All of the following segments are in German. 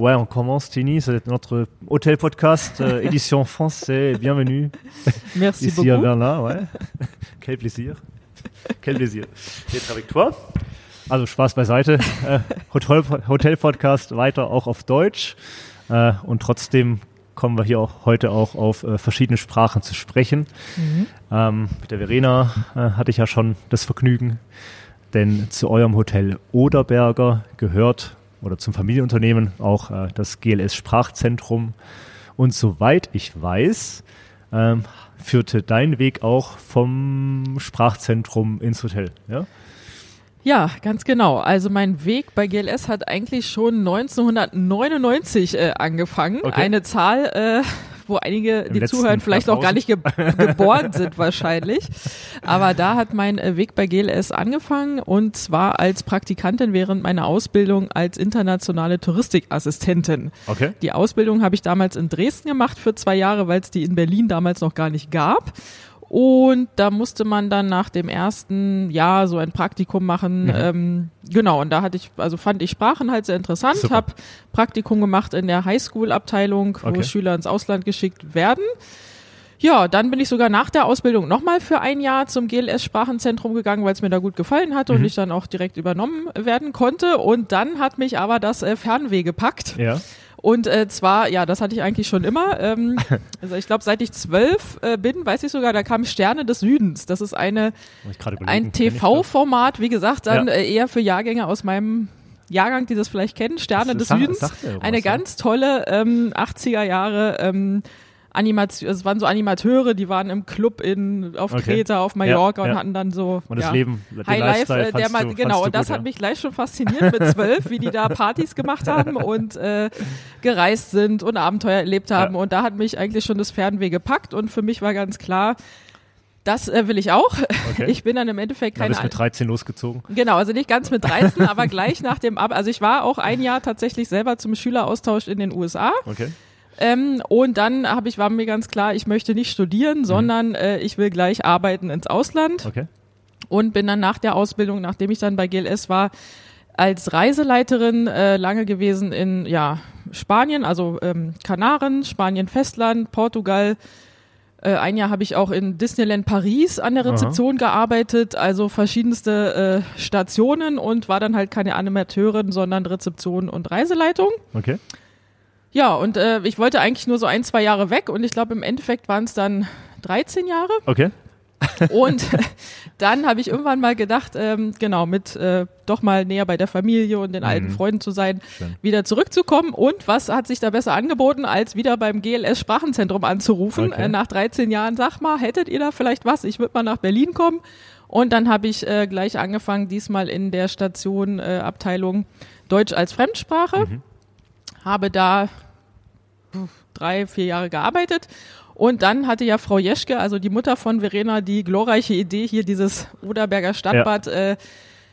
Ouais, on commence, Tini. C'est notre hôtel podcast, euh, édition français. Bienvenue. Merci Ici beaucoup. à Berlin, ouais. Quel plaisir. Quel plaisir. D'être avec toi. Also Spaß beiseite. Äh, Hotel, Hotel Podcast weiter auch auf Deutsch. Äh, und trotzdem kommen wir hier auch heute auch auf äh, verschiedene Sprachen zu sprechen. Ähm, mit der Verena äh, hatte ich ja schon das Vergnügen, denn zu eurem Hotel Oderberger gehört oder zum Familienunternehmen auch äh, das GLS Sprachzentrum. Und soweit ich weiß, ähm, führte dein Weg auch vom Sprachzentrum ins Hotel. Ja? Ja, ganz genau. Also mein Weg bei GLS hat eigentlich schon 1999 äh, angefangen. Okay. Eine Zahl, äh, wo einige, Im die zuhören, vielleicht auch gar nicht ge geboren sind wahrscheinlich. Aber da hat mein äh, Weg bei GLS angefangen und zwar als Praktikantin während meiner Ausbildung als internationale Touristikassistentin. Okay. Die Ausbildung habe ich damals in Dresden gemacht für zwei Jahre, weil es die in Berlin damals noch gar nicht gab. Und da musste man dann nach dem ersten Jahr so ein Praktikum machen. Mhm. Ähm, genau, und da hatte ich, also fand ich Sprachen halt sehr interessant, habe Praktikum gemacht in der Highschool-Abteilung, wo Okay. Schüler ins Ausland geschickt werden. Ja, dann bin ich sogar nach der Ausbildung nochmal für ein Jahr zum GLS-Sprachenzentrum gegangen, weil es mir da gut gefallen hatte Mhm. und ich dann auch direkt übernommen werden konnte. Und dann hat mich aber das äh, Fernweh gepackt. Ja. Und äh, zwar, ja, das hatte ich eigentlich schon immer. Ähm, also ich glaube, seit ich zwölf äh, bin, weiß ich sogar, da kam Sterne des Südens. Das ist eine ein? TV-Format, wie gesagt, dann Ja. äh, eher für Jahrgänge aus meinem Jahrgang, die das vielleicht kennen, Sterne Das des Südens. was, Eine ganz tolle ähm, 80er Jahre ähm, Animation, es waren so Animateure, die waren im Club in auf Okay. Kreta, auf Mallorca Ja, und ja. hatten dann so Und das ja, Leben, High Life, äh, der mal, du, genau, du und das gut, hat mich gleich schon fasziniert mit zwölf, wie die da Partys gemacht haben und äh, gereist sind und Abenteuer erlebt haben. Und da hat mich eigentlich schon das Fernweh gepackt und für mich war ganz klar, das äh, will ich auch. Okay. Ich bin dann im Endeffekt keine bist mit 13 losgezogen. Genau, also nicht ganz mit 13, aber gleich nach dem Ab. Also ich war auch ein Jahr tatsächlich selber zum Schüleraustausch in den USA. Okay. Ähm, und dann habe ich, war mir ganz klar, ich möchte nicht studieren, sondern äh, ich will gleich arbeiten ins Ausland Okay. und bin dann nach der Ausbildung, nachdem ich dann bei GLS war, als Reiseleiterin äh, lange gewesen in ja, Spanien, also ähm, Kanaren, Spanien Festland, Portugal. Äh, ein Jahr habe ich auch in Disneyland Paris an der Aha. Rezeption gearbeitet, also verschiedenste äh, Stationen und war dann halt keine Animateurin, sondern Rezeption und Reiseleitung. Okay. Ja, und äh, ich wollte eigentlich nur so ein, zwei Jahre weg und ich glaube im Endeffekt waren es dann 13 Jahre. Okay. Und dann habe ich irgendwann mal gedacht, ähm, genau, mit äh, doch mal näher bei der Familie und den alten Mhm. Freunden zu sein, Schön. wieder zurückzukommen. Und was hat sich da besser angeboten, als wieder beim GLS Sprachenzentrum anzurufen? Okay. Äh, nach 13 Jahren, sag mal, hättet ihr da vielleicht was? Ich würde mal nach Berlin kommen. Und dann habe ich äh, gleich angefangen, diesmal in der Station äh, Abteilung Deutsch als Fremdsprache. Mhm. Habe da drei, vier Jahre gearbeitet. Und dann hatte ja Frau Jeschke, also die Mutter von Verena, die glorreiche Idee, hier dieses Oderberger Stadtbad äh,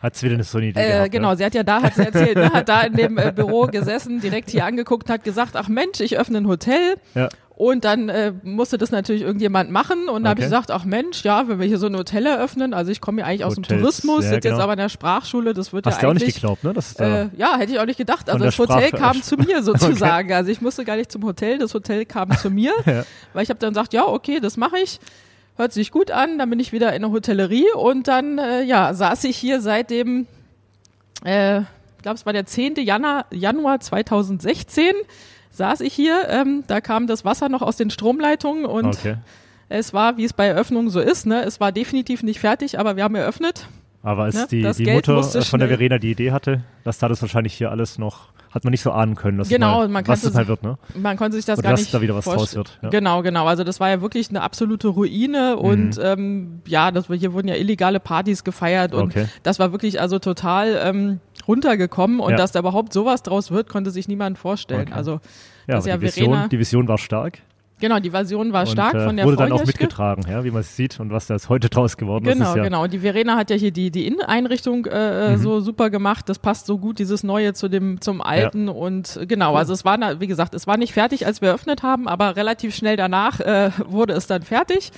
Hat's wieder so eine Idee äh, gehabt, genau, ja? sie hat ja da, hat sie erzählt, ne, hat da in dem äh, Büro gesessen, direkt hier angeguckt, hat gesagt, ach Mensch, ich öffne ein Hotel. Ja. Und dann äh, musste das natürlich irgendjemand machen. Und da habe ich Okay. gesagt, ach Mensch, ja, wenn wir hier so ein Hotel eröffnen, also ich komme ja eigentlich aus dem Tourismus, ja, sitze jetzt genau. aber in der Sprachschule, das wird Hast ja du auch nicht eigentlich... geglaubt, ne? Das ist da, Äh, ja, hätte ich auch nicht gedacht. Also das Hotel Sprache- kam zu mir sozusagen. Also ich musste gar nicht zum Hotel, das Hotel kam zu mir, Ja. weil ich habe dann gesagt, ja, okay, das mache ich. Hört sich gut an, dann bin ich wieder in der Hotellerie und dann äh, ja, saß ich hier seit dem äh, ich glaube, es war der 10. Januar, Januar 2016 saß ich hier, ähm, da kam das Wasser noch aus den Stromleitungen und okay. es war, wie es bei Eröffnungen so ist, ne, es war definitiv nicht fertig, aber wir haben eröffnet. Aber als Ne, die, das die Geld Mutter von der schnell- Verena die Idee hatte, dass da das wahrscheinlich hier alles noch, hat man nicht so ahnen können, dass Genau, mal, man was das mal wird, ne? Man konnte sich das Oder gar dass nicht da wieder was draus wird, ja. Genau, genau. Also das war ja wirklich eine absolute Ruine und Mhm. ähm, ja, das, hier wurden ja illegale Partys gefeiert und Okay. das war wirklich also total ähm, runtergekommen und Ja. dass da überhaupt sowas draus wird, konnte sich niemand vorstellen. Okay. Also Ja, ja die, Vision, Verena, die Vision war stark. genau, die Version war stark und, äh, von der wurde Frau dann auch mitgetragen, ja, wie man es sieht und was da jetzt heute draus geworden ist. Genau, ist ja, genau. Und die Verena hat ja hier die, die Inneneinrichtung äh, Mhm. so super gemacht. Das passt so gut, dieses Neue zu dem, zum Alten. Und äh, genau, also es war, wie gesagt, es war nicht fertig, als wir eröffnet haben, aber relativ schnell danach äh, wurde es dann fertig.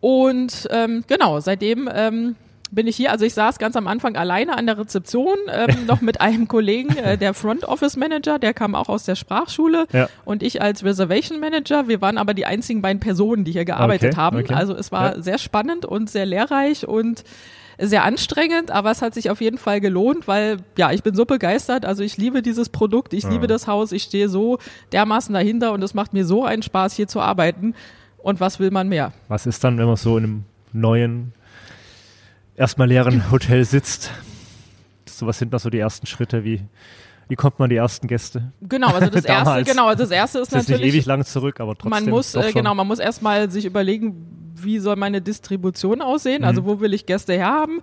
Und ähm, genau, seitdem ähm, bin ich hier. Also ich saß ganz am Anfang alleine an der Rezeption, ähm, noch mit einem Kollegen, äh, der Front Office Manager, der kam auch aus der Sprachschule Ja. und ich als Reservation Manager. Wir waren aber die einzigen beiden Personen, die hier gearbeitet Okay, haben. okay. Also es war Ja. sehr spannend und sehr lehrreich und sehr anstrengend, aber es hat sich auf jeden Fall gelohnt, weil ja, ich bin so begeistert. Also ich liebe dieses Produkt, ich liebe das Haus, ich stehe so dermaßen dahinter und es macht mir so einen Spaß, hier zu arbeiten. Und was will man mehr? Was ist dann, wenn man so in einem neuen, erstmal leeren Hotel sitzt? So, was sind da so die ersten Schritte? Wie, wie kommt man an die ersten Gäste? Genau, also das erste, genau, also das erste ist Das ist nicht natürlich ewig lang zurück, aber trotzdem. man muss, äh, genau, man muss erstmal sich überlegen, wie soll meine Distribution aussehen? Mhm. Also wo will ich Gäste herhaben?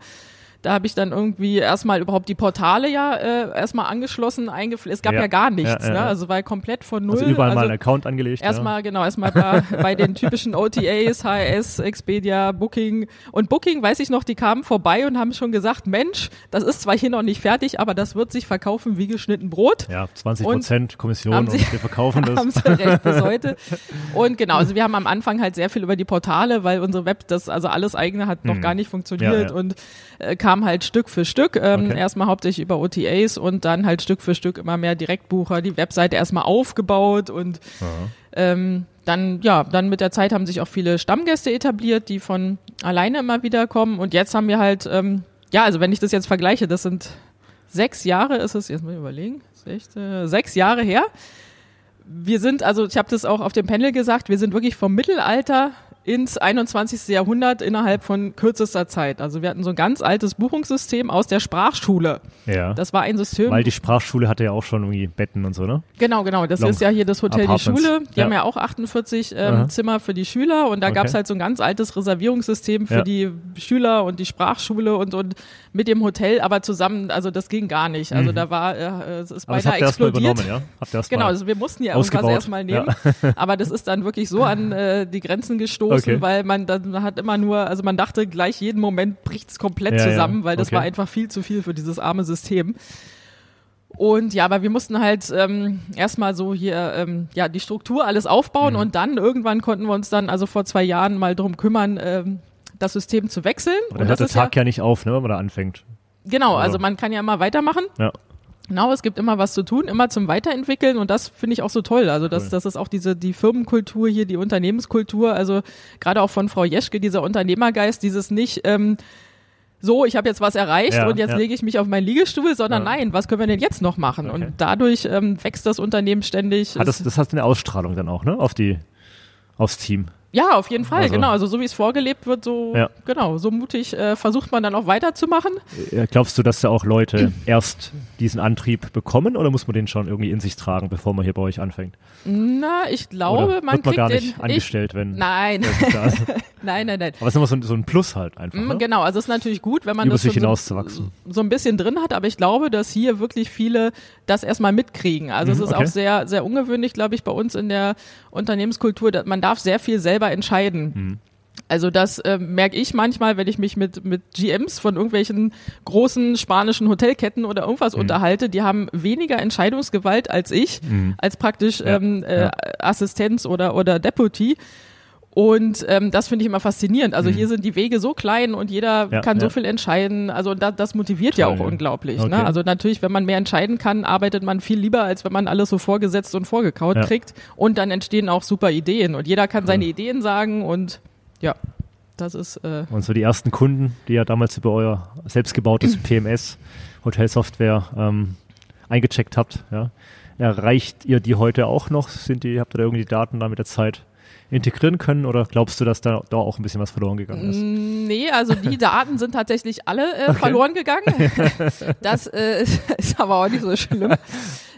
Da habe ich dann irgendwie erstmal überhaupt die Portale ja äh, erstmal angeschlossen, eingepflegt. Es gab ja, Ja. gar nichts, Ja, ja, ne? Also war komplett von null. Also überall mal also einen Account angelegt. Erstmal, genau, erstmal bei, bei den typischen OTAs, HRS, Expedia, Booking. Und Booking, weiß ich noch, die kamen vorbei und haben schon gesagt, Mensch, das ist zwar hier noch nicht fertig, aber das wird sich verkaufen wie geschnitten Brot. Ja, ja 20 Prozent Kommission und sie- wir verkaufen das. haben sie recht bis heute. Und genau, also wir haben am Anfang halt sehr viel über die Portale, weil unsere Web, das also alles eigene hat noch Mhm. gar nicht funktioniert und äh, kam halt Stück für Stück. Ähm, Okay. Erstmal hauptsächlich über OTAs und dann halt Stück für Stück immer mehr Direktbucher, die Webseite erstmal aufgebaut und ähm, dann, ja, dann mit der Zeit haben sich auch viele Stammgäste etabliert, die von alleine immer wieder kommen. Und jetzt haben wir halt, ähm, ja, also wenn ich das jetzt vergleiche, das sind sechs Jahre, ist es, jetzt mal überlegen, sechs, äh, sechs Jahre her. Wir sind, also ich habe das auch auf dem Panel gesagt, wir sind wirklich vom Mittelalter ins 21. Jahrhundert innerhalb von kürzester Zeit. Also wir hatten so ein ganz altes Buchungssystem aus der Sprachschule. Ja. Das war ein System, Weil die Sprachschule hatte ja auch schon irgendwie Betten und so, ne? Genau, genau. Das Long ist ja hier das Hotel Die Apartments. Schule. Die Ja. haben ja auch 48 Aha. ähm, Zimmer für die Schüler und da Okay. gab's halt so ein ganz altes Reservierungssystem für Ja. die Schüler und die Sprachschule und, und mit dem Hotel, aber zusammen, also das ging gar nicht. Also da war, äh, es ist Mhm. Aber das beinahe explodiert. ja? Genau, also wir mussten ja irgendwas ausgebaut. erstmal nehmen, aber das ist dann wirklich so an äh, die Grenzen gestoßen, Okay. weil man dann hat immer nur, also man dachte gleich jeden Moment bricht's komplett Ja, ja. zusammen, weil das Okay. war einfach viel zu viel für dieses arme System. Und ja, aber wir mussten halt ähm, erstmal so hier ähm, ja die Struktur alles aufbauen Mhm. und dann irgendwann konnten wir uns dann also vor zwei Jahren mal drum kümmern, ähm, das System zu wechseln. Und hört der ist ja, Tag ja, nicht auf, ne, wenn man da anfängt. genau, also also- man kann ja immer weitermachen. Ja. Genau, es gibt immer was zu tun, immer zum Weiterentwickeln und das finde ich auch so toll. Also das, Cool. das ist auch diese die Firmenkultur hier, die Unternehmenskultur. Also gerade auch von Frau Jeschke dieser Unternehmergeist, dieses nicht ähm, so, ich habe jetzt was erreicht Ja, und jetzt ja. lege ich mich auf meinen Liegestuhl, sondern Ja. nein, was können wir denn jetzt noch machen? Okay. Und dadurch ähm, wächst das Unternehmen ständig. Hat das, das hat eine Ausstrahlung dann auch, ne? Auf die, aufs Team. Ja, auf jeden Fall, Also- genau. Also so wie es vorgelebt wird, so Ja. genau, so mutig äh, versucht man dann auch weiterzumachen. Äh, Glaubst du, dass da auch Leute erst diesen Antrieb bekommen oder muss man den schon irgendwie in sich tragen, bevor man hier bei euch anfängt? Na, ich glaube, oder man wird man kriegt gar den. nicht ich, angestellt, wenn nein, nein, nein, nein. Aber es ist immer so ein, so ein Plus halt einfach. Mm, Ne? Genau, also es ist natürlich gut, wenn man Über das sich schon so, hinauszuwachsen. so ein bisschen drin hat, aber ich glaube, dass hier wirklich viele das erstmal mitkriegen. Also es Mhm, ist okay. auch sehr, sehr ungewöhnlich, glaube ich, bei uns in der Unternehmenskultur, dass man darf sehr viel selber entscheiden. Mhm. Also das äh, merke ich manchmal, wenn ich mich mit, mit GMs von irgendwelchen großen spanischen Hotelketten oder irgendwas Mhm. unterhalte, die haben weniger Entscheidungsgewalt als ich, als praktisch Ja, ähm, äh, ja. Assistenz oder, oder Deputy. Und ähm, das finde ich immer faszinierend. Also hier sind die Wege so klein und jeder Mhm. Ja, kann so ja. viel entscheiden. Also da, das motiviert ja Toll, auch ja. unglaublich. Okay. Ne? Also natürlich, wenn man mehr entscheiden kann, arbeitet man viel lieber, als wenn man alles so vorgesetzt und vorgekaut Ja. kriegt. Und dann entstehen auch super Ideen. Und jeder kann seine Ideen sagen und ja, das ist äh, Und so die ersten Kunden, die ja damals über euer selbstgebautes PMS, Hotelsoftware, ähm, eingecheckt habt, ja. Erreicht ihr die heute auch noch? Sind die, habt ihr da irgendwie die Daten da mit der Zeit integrieren können oder glaubst du, dass da, da auch ein bisschen was verloren gegangen ist? Nee, also die Daten sind tatsächlich alle äh, verloren gegangen. Das äh, ist aber auch nicht so schlimm.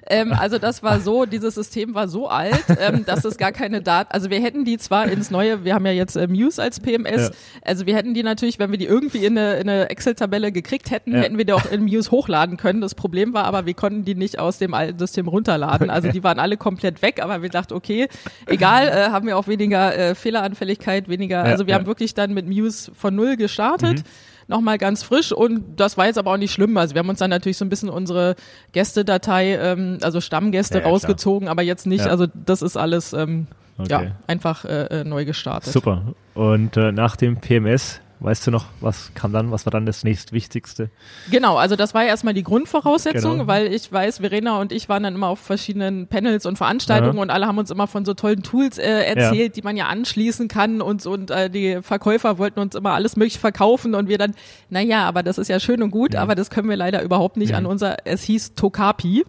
Ähm, also das war so, dieses System war so alt, ähm, dass es gar keine Daten, also wir hätten die zwar ins neue, wir haben ja jetzt äh, Muse als PMS, Ja. also wir hätten die natürlich, wenn wir die irgendwie in eine, in eine Excel-Tabelle gekriegt hätten, Ja. hätten wir die auch in Muse hochladen können. Das Problem war aber, wir konnten die nicht aus dem alten System runterladen. Also die waren alle komplett weg, aber wir dachten, okay, egal, äh, haben wir auch weniger äh, Fehleranfälligkeit, weniger, also wir haben wirklich dann mit Muse von null gestartet. Nochmal ganz frisch und das war jetzt aber auch nicht schlimm. Also wir haben uns dann natürlich so ein bisschen unsere Gästedatei, ähm, also Stammgäste Ja, ja, klar. rausgezogen, aber jetzt nicht, Ja. also das ist alles ähm, Okay. ja, einfach äh, äh, neu gestartet. Super. Und äh, nach dem PMS, weißt du noch, was kam dann, was war dann das nächstwichtigste? Genau, also das war ja erstmal die Grundvoraussetzung, Genau. weil ich weiß, Verena und ich waren dann immer auf verschiedenen Panels und Veranstaltungen Ja. und alle haben uns immer von so tollen Tools äh, erzählt, die man ja anschließen kann und und äh, die Verkäufer wollten uns immer alles mögliche verkaufen und wir dann, naja, aber das ist ja schön und gut, aber das können wir leider überhaupt nicht an unser, es hieß Tokapi,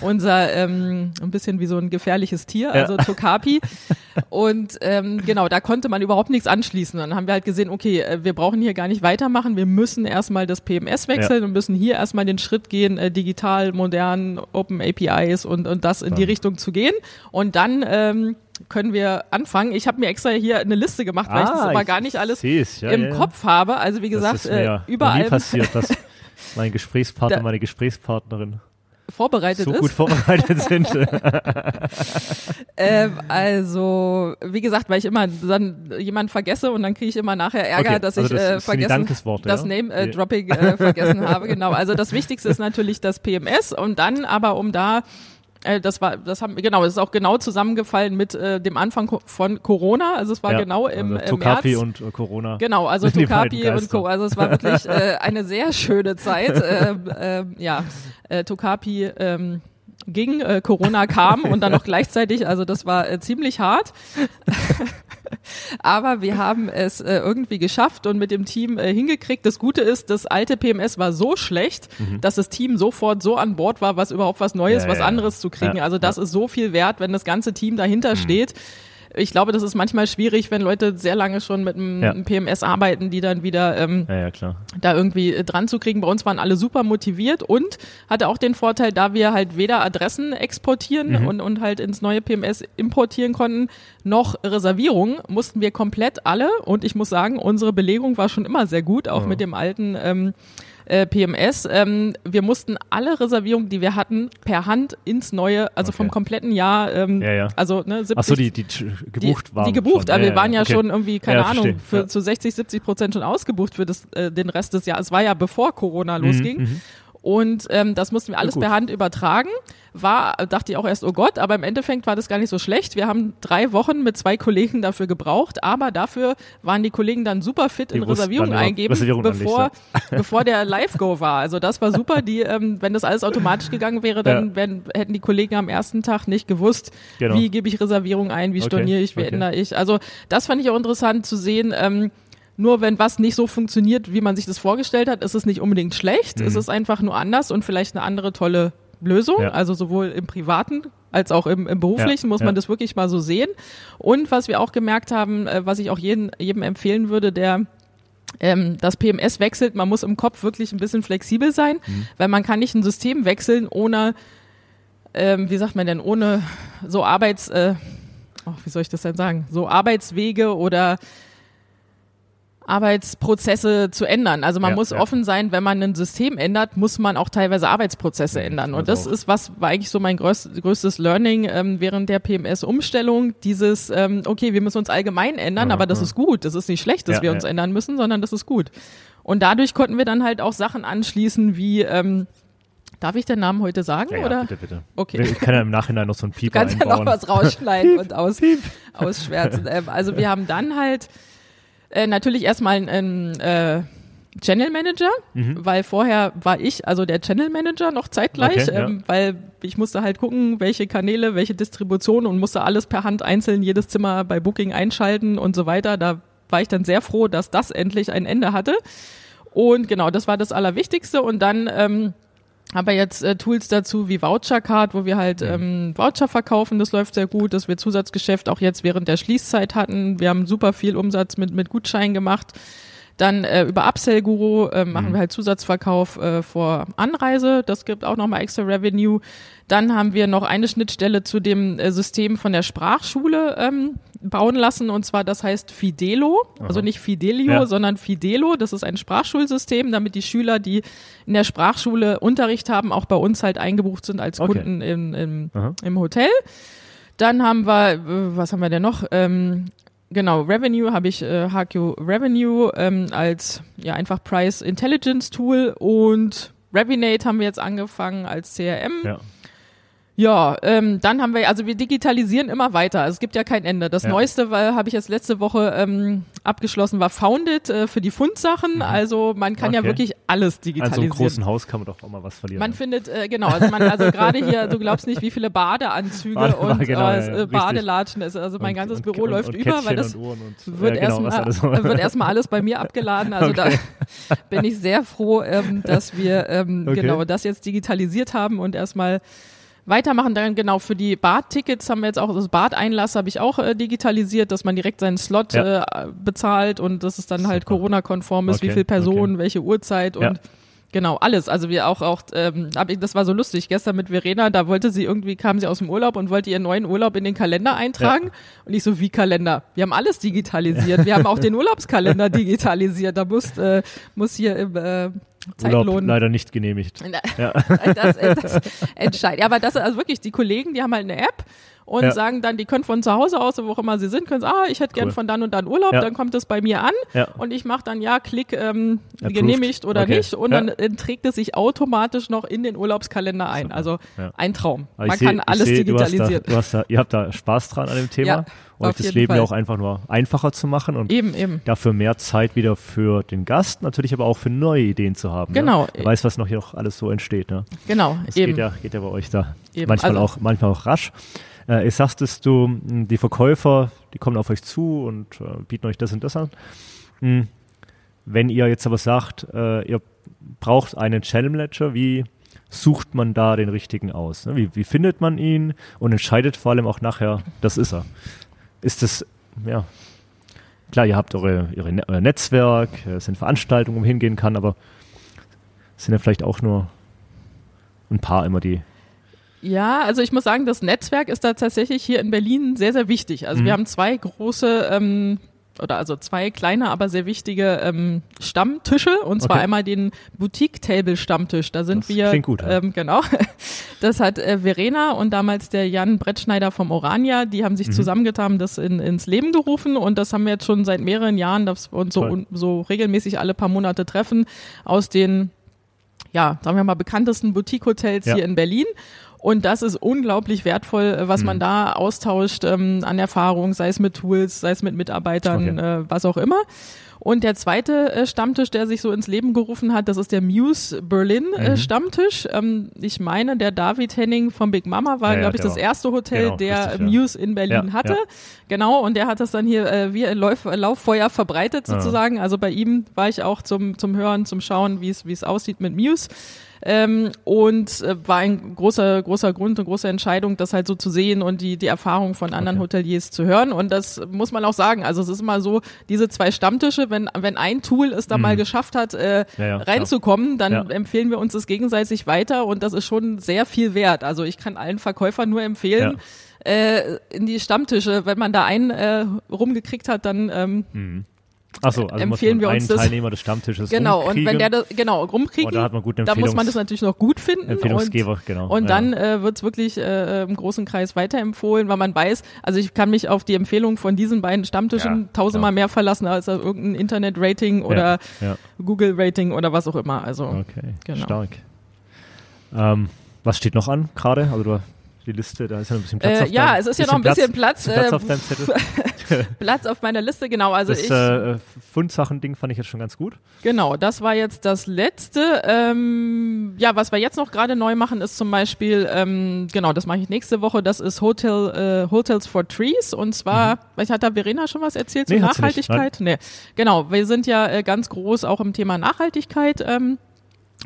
unser ähm, ein bisschen wie so ein gefährliches Tier, also Tokapi und ähm, genau, da konnte man überhaupt nichts anschließen. Dann haben wir halt gesehen, okay, äh, wir brauchen hier gar nicht weitermachen, wir müssen erstmal das PMS wechseln und müssen hier erstmal den Schritt gehen, äh, digital, modern, Open APIs und, und das in die Richtung zu gehen. Und dann ähm, können wir anfangen. Ich habe mir extra hier eine Liste gemacht, weil ich das Ah, aber ich gar nicht alles ja, im ja, ja. Kopf habe. Also wie Das gesagt, ist mir äh, ja überall passiert, dass mein Gesprächspartner, Da- meine Gesprächspartnerin vorbereitet so ist. gut vorbereitet sind. Ähm, also, wie gesagt, weil ich immer dann jemanden vergesse und dann kriege ich immer nachher Ärger, Okay, dass also ich das äh, vergessen, das ja? Name-Dropping äh, vergessen habe. Genau. Also das Wichtigste ist natürlich das PMS und dann aber um da äh, das war, das haben genau, das ist auch genau zusammengefallen mit äh, dem Anfang von Corona. Also es war Ja, genau im, also im Tokapi März. und äh, Corona. Genau, also Tokapi und Geister. Co. Also es war wirklich äh, eine sehr schöne Zeit. Ähm, ähm, ja, äh, Tokapi ähm, ging, äh, Corona kam und dann noch gleichzeitig, also das war äh, ziemlich hart. Aber wir haben es äh, irgendwie geschafft und mit dem Team äh, hingekriegt. Das Gute ist, das alte PMS war so schlecht, dass das Team sofort so an Bord war, was überhaupt was Neues, Ja, was ja. anderes zu kriegen. Also das ist so viel wert, wenn das ganze Team dahinter steht. Ich glaube, das ist manchmal schwierig, wenn Leute sehr lange schon mit einem Ja. PMS arbeiten, die dann wieder ähm, Ja, ja, klar. da irgendwie äh, dran zu kriegen. Bei uns waren alle super motiviert und hatte auch den Vorteil, da wir halt weder Adressen exportieren Mhm. und, und halt ins neue PMS importieren konnten, noch Reservierungen, mussten wir komplett alle und ich muss sagen, unsere Belegung war schon immer sehr gut, auch mit dem alten ähm, äh, PMS. Ähm, wir mussten alle Reservierungen, die wir hatten, per Hand ins neue, also vom Okay. kompletten Jahr, ähm, Ja, ja. also ne, 70, Ach so, die, die gebucht waren. Die gebucht, schon. aber wir waren ja okay. schon irgendwie, keine Ja, Ahnung, für, Ja. zu 60, 70 Prozent schon ausgebucht für das, äh, den Rest des Jahres. Es war ja bevor Corona Mhm, losging. Und ähm, das mussten wir alles per Hand übertragen. War, dachte ich auch erst, oh Gott, aber im Endeffekt war das gar nicht so schlecht. Wir haben drei Wochen mit zwei Kollegen dafür gebraucht, aber dafür waren die Kollegen dann super fit in Die Reservierungen dann, ja, eingeben, Reservierung bevor, bevor der Live-Go war. Also das war super. Die, ähm, wenn das alles automatisch gegangen wäre, dann Ja. wären, hätten die Kollegen am ersten Tag nicht gewusst, Genau. wie gebe ich Reservierungen ein, wie Okay, storniere ich, wie okay. ändere ich. Also das fand ich auch interessant zu sehen. Ähm, nur wenn was nicht so funktioniert, wie man sich das vorgestellt hat, ist es nicht unbedingt schlecht. Es ist einfach nur anders und vielleicht eine andere tolle Lösung. Mhm. Ja. Also sowohl im Privaten als auch im, im Beruflichen Ja, muss ja. man das wirklich mal so sehen. Und was wir auch gemerkt haben, äh, was ich auch jeden, jedem empfehlen würde, der ähm, das PMS wechselt, man muss im Kopf wirklich ein bisschen flexibel sein, Mhm. weil man kann nicht ein System wechseln ohne, ähm, wie sagt man denn, ohne so Arbeits, äh, oh, wie soll ich das denn sagen, so Arbeitswege oder Arbeitsprozesse zu ändern. Also man Ja, muss ja. offen sein, wenn man ein System ändert, muss man auch teilweise Arbeitsprozesse ändern. Und das auch. ist was war eigentlich so mein größt, größtes Learning ähm, während der PMS-Umstellung. Dieses, ähm, okay, wir müssen uns allgemein ändern, Ja, aber das ist gut. Das ist nicht schlecht, dass wir uns ändern müssen, sondern das ist gut. Und dadurch konnten wir dann halt auch Sachen anschließen wie, ähm, darf ich den Namen heute sagen? Ja, ja, oder? bitte, bitte. Okay. Ich kann ja im Nachhinein noch so einen Pieper kannst ja noch was rausschneiden und aus, ausschwärzen. Ähm, also wir haben dann halt äh, natürlich erstmal einen äh, Channel Manager, Mhm. weil vorher war ich also der Channel Manager noch zeitgleich, Okay, ja. ähm, weil ich musste halt gucken, welche Kanäle, welche Distribution und musste alles per Hand einzeln jedes Zimmer bei Booking einschalten und so weiter. Da war ich dann sehr froh, dass das endlich ein Ende hatte. Und genau, das war das Allerwichtigste. Und dann ähm, haben wir jetzt äh, Tools dazu wie Vouchercard, wo wir halt ähm, Voucher verkaufen. Das läuft sehr gut, dass wir Zusatzgeschäft auch jetzt während der Schließzeit hatten. Wir haben super viel Umsatz mit, mit Gutschein gemacht. Dann äh, über Upsell Guru äh, machen wir halt Zusatzverkauf äh, vor Anreise. Das gibt auch nochmal extra Revenue. Dann haben wir noch eine Schnittstelle zu dem äh, System von der Sprachschule ähm, bauen lassen. Und zwar, das heißt Fidelo. Also nicht Fidelio, Ja. sondern Fidelo. Das ist ein Sprachschulsystem, damit die Schüler, die in der Sprachschule Unterricht haben, auch bei uns halt eingebucht sind als Okay. Kunden im, im, Aha. im Hotel. Dann haben wir, äh, was haben wir denn noch? Ähm, genau, Revenue habe ich äh, HQ Revenue ähm, als ja einfach Price Intelligence Tool und Revinate haben wir jetzt angefangen als CRM. Ja. Ja, ähm, dann haben wir, also wir digitalisieren immer weiter. Also es gibt ja kein Ende. Das Ja. Neueste, weil habe ich jetzt letzte Woche ähm, abgeschlossen, war Founded äh, für die Fundsachen. Also man kann ja Mhm. Okay. wirklich alles An so einem digitalisieren. großen Haus kann man doch auch mal was verlieren. Man findet, äh, genau, also man, also gerade hier, du glaubst nicht, wie viele Badeanzüge Bade- und genau, ja, äh, ja, äh. Badelatschen ist. Also mein Und- ganzes und- Büro und- läuft über, weil das wird ja, genau, erstmal alles. wird erstmal alles bei mir abgeladen. Also da bin ich sehr froh, ähm, dass wir ähm, Okay. genau das jetzt digitalisiert haben und erstmal weitermachen. Dann genau für die Badtickets haben wir jetzt auch das Badeinlass habe ich auch äh, digitalisiert, dass man direkt seinen Slot Ja. äh, bezahlt und dass es dann halt Super. Corona-konform ist, wie Okay, viele Personen, welche Uhrzeit und Ja. Genau, alles. Also wir auch, auch ähm, hab ich, das war so lustig. Gestern mit Verena, da wollte sie irgendwie, kam sie aus dem Urlaub und wollte ihren neuen Urlaub in den Kalender eintragen. Und ich so, wie Kalender? Wir haben alles digitalisiert. Wir haben auch den Urlaubskalender digitalisiert. Da muss, äh, muss hier im äh, Urlaub leider nicht genehmigt. Ja. das, äh, das entscheidet. Ja, aber das ist also wirklich, die Kollegen, die haben halt eine App und Ja. sagen dann, die können von zu Hause aus, wo auch immer sie sind, können sagen, ah, ich hätte gern Cool. von dann und dann Urlaub, Ja. dann kommt es bei mir an Ja. und ich mache dann ja, klick ähm, Approved. genehmigt oder Okay. nicht und Ja. dann äh, trägt es sich automatisch noch in den Urlaubskalender ein. Also Ja. ein Traum. Aber Man seh- kann alles seh, digitalisieren. Du hast da, du hast da, ihr habt da Spaß dran an dem Thema Ja, euch das Leben ja Fall. auch einfach nur einfacher zu machen und Eben, eben. dafür mehr Zeit wieder für den Gast, natürlich aber auch für neue Ideen zu haben. Genau. Ne? Wer weiß, was noch hier noch alles so entsteht. Ne? Genau, Das eben. geht ja, geht ja bei euch da Eben. manchmal, Also- auch, manchmal auch rasch. Äh, ich sagtest du, mh, die Verkäufer, die kommen auf euch zu und äh, bieten euch das und das an. Hm, Wenn ihr jetzt aber sagt, äh, ihr braucht einen Channel Manager, wie sucht man da den richtigen aus? Ne? Wie, wie findet man ihn und entscheidet vor allem auch nachher, das ist er? Ist das, ja, klar, ihr habt eure, eure, Ne- euer Netzwerk, es sind Veranstaltungen, wo man hingehen kann, aber sind ja vielleicht auch nur ein paar immer die Ja, also ich muss sagen, das Netzwerk ist da tatsächlich hier in Berlin sehr, sehr wichtig. Also Mhm. wir haben zwei große ähm, oder also zwei kleine, aber sehr wichtige ähm, Stammtische und zwar Okay. einmal den Boutique-Table-Stammtisch. Da sind Das wir klingt gut, ja. ähm, genau. Das hat äh, Verena und damals der Jan Brettschneider vom Orania, die haben Mhm. sich zusammengetan, das in, ins Leben gerufen und das haben wir jetzt schon seit mehreren Jahren, dass wir uns so, un, so regelmäßig alle paar Monate treffen aus den ja, sagen wir mal, bekanntesten Boutique-Hotels Ja. hier in Berlin. Und das ist unglaublich wertvoll, äh, was man Mhm. da austauscht ähm, an Erfahrung, sei es mit Tools, sei es mit Mitarbeitern, Okay. äh, was auch immer. Und der zweite äh, Stammtisch, der sich so ins Leben gerufen hat, das ist der Muse Berlin äh, Mhm. Stammtisch. Ähm, ich meine, der David Henning von Big Mama war, Ja, glaube ich, das war- erste Hotel, genau, der richtig. Muse in Berlin hatte. Genau, und der hat das dann hier äh, wie ein Lauf, Lauffeuer verbreitet sozusagen. Also bei ihm war ich auch zum, zum Hören, zum Schauen, wie es aussieht mit Muse. Ähm, und äh, war ein großer, großer Grund und große Entscheidung, das halt so zu sehen und die, die Erfahrung von anderen Okay. Hoteliers zu hören. Und das muss man auch sagen. Also es ist immer so, diese zwei Stammtische, wenn, wenn ein Tool es da mal geschafft hat, äh, Mhm. Ja, ja, reinzukommen, dann Ja. empfehlen wir uns das gegenseitig weiter und das ist schon sehr viel wert. Also ich kann allen Verkäufern nur empfehlen, äh, in die Stammtische, wenn man da einen äh, rumgekriegt hat, dann ähm, Achso, also empfehlen wir uns einen das- Teilnehmer des Stammtisches genau. Und wenn rumkriegen. der das genau rumkriegen, Oh, da da muss man das natürlich noch gut finden und Empfehlungsgeber, genau. und ja. dann äh, wird es wirklich äh, im großen Kreis weiterempfohlen, weil man weiß, also ich kann mich auf die Empfehlung von diesen beiden Stammtischen Ja, tausendmal klar. mehr verlassen als auf irgendein Internet-Rating oder ja, Google-Rating oder was auch immer. Also ja, okay, Genau. stark. Ähm, was steht noch an gerade? Also du, die Liste, da ist ja noch ein bisschen Platz Äh, auf ja, deinem- es ist ja noch ein bisschen Platz, bisschen Platz äh, auf deinem Zettel. Platz auf meiner Liste, genau. Also das ich, äh, Fundsachen-Ding fand ich jetzt schon ganz gut. genau, das war jetzt das letzte. Ähm, ja, was wir jetzt noch gerade neu machen, ist zum Beispiel, ähm, genau, das mache ich nächste Woche. Das ist Hotel äh, Hotels for Trees und zwar, vielleicht hat da Verena schon was erzählt Mhm. Nee, nicht, Nachhaltigkeit. Nee, genau. Wir sind ja äh, ganz groß auch im Thema Nachhaltigkeit. Ähm,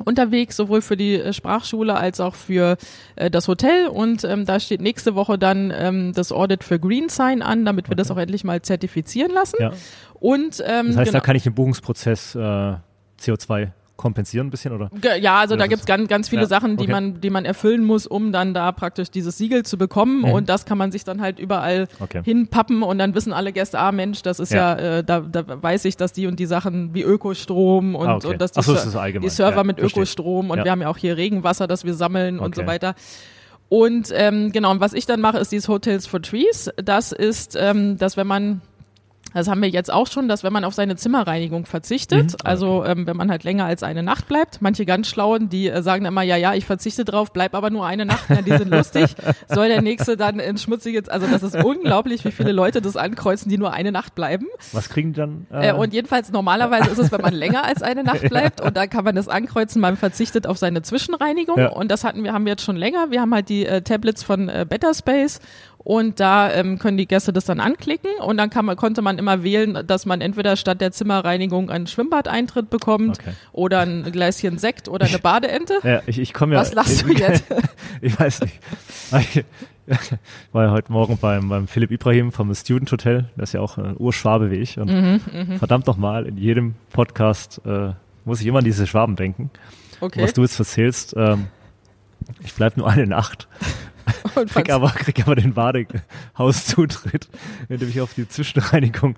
unterwegs, sowohl für die äh, Sprachschule als auch für äh, das Hotel. Und ähm, da steht nächste Woche dann ähm, das Audit für Green Sign an, damit wir das auch endlich mal zertifizieren lassen. Ja. Und ähm, Das heißt, genau. da kann ich im Buchungsprozess äh, CO2 kompensieren ein bisschen, oder? Ja, also da das gibt's ganz, ganz viele ja, Sachen, die okay. man, die man erfüllen muss, um dann da praktisch dieses Siegel zu bekommen. Mhm. Und das kann man sich dann halt überall Okay. hinpappen und dann wissen alle Gäste, ah Mensch, das ist ja, Ja. äh, da, da weiß ich, dass die und die Sachen wie Ökostrom und, Ah, okay. und dass die, so, das die Server Ja, mit verstehe. Ökostrom und wir haben ja auch hier Regenwasser, das wir sammeln und so weiter. Und ähm, genau, und was ich dann mache, ist dieses Hotels for Trees. Das ist, ähm, dass wenn man Das haben wir jetzt auch schon, dass wenn man auf seine Zimmerreinigung verzichtet, Mhm. also ähm, wenn man halt länger als eine Nacht bleibt, manche ganz schlauen, die äh, sagen immer, ja, ja, ich verzichte drauf, bleib aber nur eine Nacht, ja, die sind lustig, soll der nächste dann ins schmutzige, also das ist unglaublich, wie viele Leute das ankreuzen, die nur eine Nacht bleiben. Was kriegen die dann? Äh, und jedenfalls normalerweise ist es, wenn man länger als eine Nacht bleibt und da kann man das ankreuzen, man verzichtet auf seine Zwischenreinigung Ja. und das hatten wir, haben wir jetzt schon länger. Wir haben halt die äh, Tablets von äh, Better Space und da ähm, können die Gäste das dann anklicken und dann kann man, konnte man immer wählen, dass man entweder statt der Zimmerreinigung einen Schwimmbadeintritt bekommt Okay. oder ein Gläschen Sekt oder eine Badeente. ja, ich, ich komme ja. Was lachst du jetzt? ich weiß nicht. Ich war ja heute Morgen beim, beim Philipp Ibrahim vom Student Hotel. Der ist ja auch ein Urschwabe wie ich. Und Mhm, verdammt nochmal, in jedem Podcast äh, muss ich immer an diese Schwaben denken. Okay. Was du jetzt erzählst, ähm, ich bleib nur eine Nacht, Und krieg aber, krieg aber den Badehauszutrit, indem ich auf die Zwischenreinigung.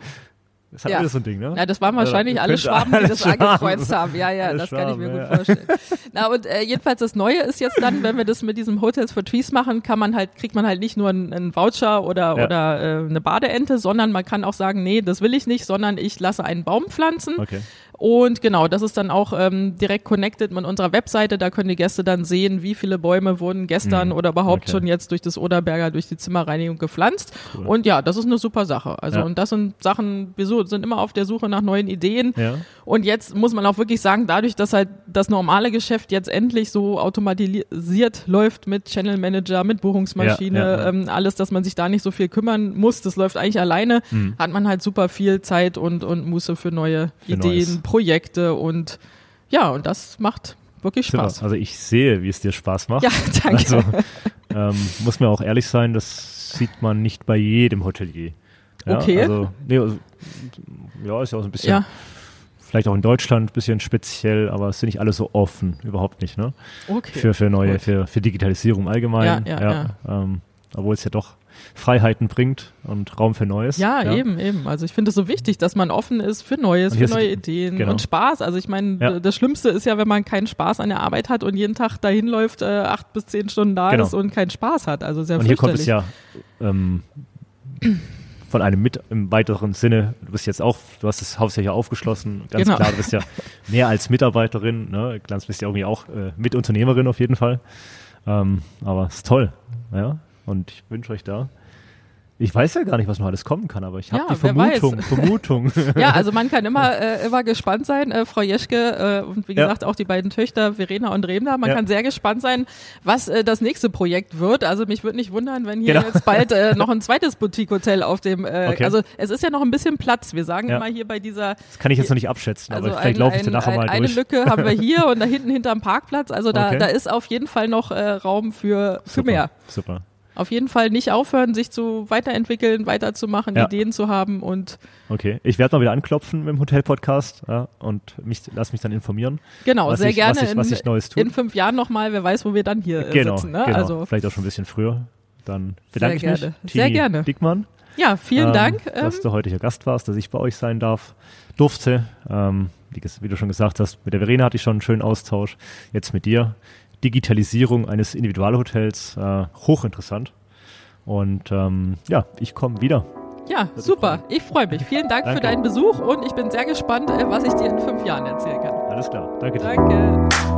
Das halt Ja. alles so ein Ding, ne? Ja, das waren wahrscheinlich alle könnte Schwaben, die das Schwaben. angekreuzt haben. Ja, ja, Alles das kann ich mir Schwaben, gut ja. vorstellen. Na, und äh, jedenfalls das Neue ist jetzt dann, wenn wir das mit diesem Hotels for Trees machen, kann man halt, kriegt man halt nicht nur einen, einen Voucher oder, Ja. oder äh, eine Badeente, sondern man kann auch sagen, nee, das will ich nicht, sondern ich lasse einen Baum pflanzen. Okay. Und genau, das ist dann auch ähm, direkt connected mit unserer Webseite. Da können die Gäste dann sehen, wie viele Bäume wurden gestern Mhm. oder überhaupt Okay. schon jetzt durch das Oderberger, durch die Zimmerreinigung gepflanzt. Cool. Und ja, das ist eine super Sache. Also, Ja. und das sind Sachen, wir so, sind immer auf der Suche nach neuen Ideen. Ja. Und jetzt muss man auch wirklich sagen, dadurch, dass halt das normale Geschäft jetzt endlich so automatisiert läuft mit Channel Manager, mit Buchungsmaschine, Ja, ja. Ähm, alles, dass man sich da nicht so viel kümmern muss, das läuft eigentlich alleine, Mhm. hat man halt super viel Zeit und, und Muße für neue Für Ideen, Neues. Projekte und ja, und das macht wirklich Super. Spaß. Also ich sehe, wie es dir Spaß macht. Ja, danke. Also ähm, muss mir auch ehrlich sein, das sieht man nicht bei jedem Hotelier. Ja, Okay. Also, nee, also, ja, ist ja auch so ein bisschen, ja, vielleicht auch in Deutschland ein bisschen speziell, aber es sind nicht alle so offen, überhaupt nicht, ne? okay. Für, für neue, für, für Digitalisierung allgemein. Ja, ja, Ähm, obwohl es ja doch Freiheiten bringt und Raum für Neues. Ja, eben, eben. Also ich finde es so wichtig, dass man offen ist für Neues, für neue Ideen genau. und Spaß. Also ich meine, Ja. das Schlimmste ist ja, wenn man keinen Spaß an der Arbeit hat und jeden Tag dahin läuft, äh, acht bis zehn Stunden da Genau. ist und keinen Spaß hat. Also sehr Und hier kommt es ja ähm, von einem mit im weiteren Sinne, du bist jetzt auch, du hast das Haus ja hier aufgeschlossen, ganz Genau. klar, du bist ja mehr als Mitarbeiterin, ne? Du bist ja irgendwie auch äh, Mitunternehmerin auf jeden Fall. Ähm, aber es ist toll, ja. Und ich wünsche euch da. Ich weiß ja gar nicht, was noch alles kommen kann, aber ich habe Ja, die. Vermutung, Vermutung. Ja, also man kann immer, äh, immer gespannt sein. Äh, Frau Jeschke äh, und wie Ja. gesagt auch die beiden Töchter Verena und Remda. Man Ja. kann sehr gespannt sein, was äh, das nächste Projekt wird. Also mich würde nicht wundern, wenn hier Genau. jetzt bald äh, noch ein zweites Boutique-Hotel auf dem. Äh, Okay. Also es ist ja noch ein bisschen Platz. Wir sagen immer hier bei dieser Das kann ich jetzt noch nicht abschätzen, Also aber vielleicht laufe ich danach ein, mal eine durch. Lücke haben wir hier und da hinten hinterm Parkplatz. Also da, Okay. da ist auf jeden Fall noch äh, Raum für, für Super, mehr. Super. Auf jeden Fall nicht aufhören, sich zu weiterentwickeln, weiterzumachen, Ja. Ideen zu haben und Okay, ich werde mal wieder anklopfen mit dem Hotel-Podcast ja, und mich, lass mich dann informieren. genau, sehr ich- gerne was ich- was in, ich Neues tue. in fünf Jahren nochmal, wer weiß, wo wir dann hier äh, Genau, sitzen. Ne? genau. Also vielleicht auch schon ein bisschen früher. Dann bedanke Sehr ich gerne. mich. Sehr Tini gerne. Dickmann, ja, vielen ähm, Dank. Ähm, dass du heute hier Gast warst, dass ich bei euch sein darf, durfte. Ähm, wie, wie du schon gesagt hast, mit der Verena hatte ich schon einen schönen Austausch. Jetzt mit dir. Digitalisierung eines Individualhotels, äh, hochinteressant. Und ähm, ja, ich komme wieder. ja, mich super. Ich freue mich. Vielen Dank für deinen Besuch und ich bin sehr gespannt, äh, was ich dir in fünf Jahren erzählen kann. Alles klar. Danke dir. Danke.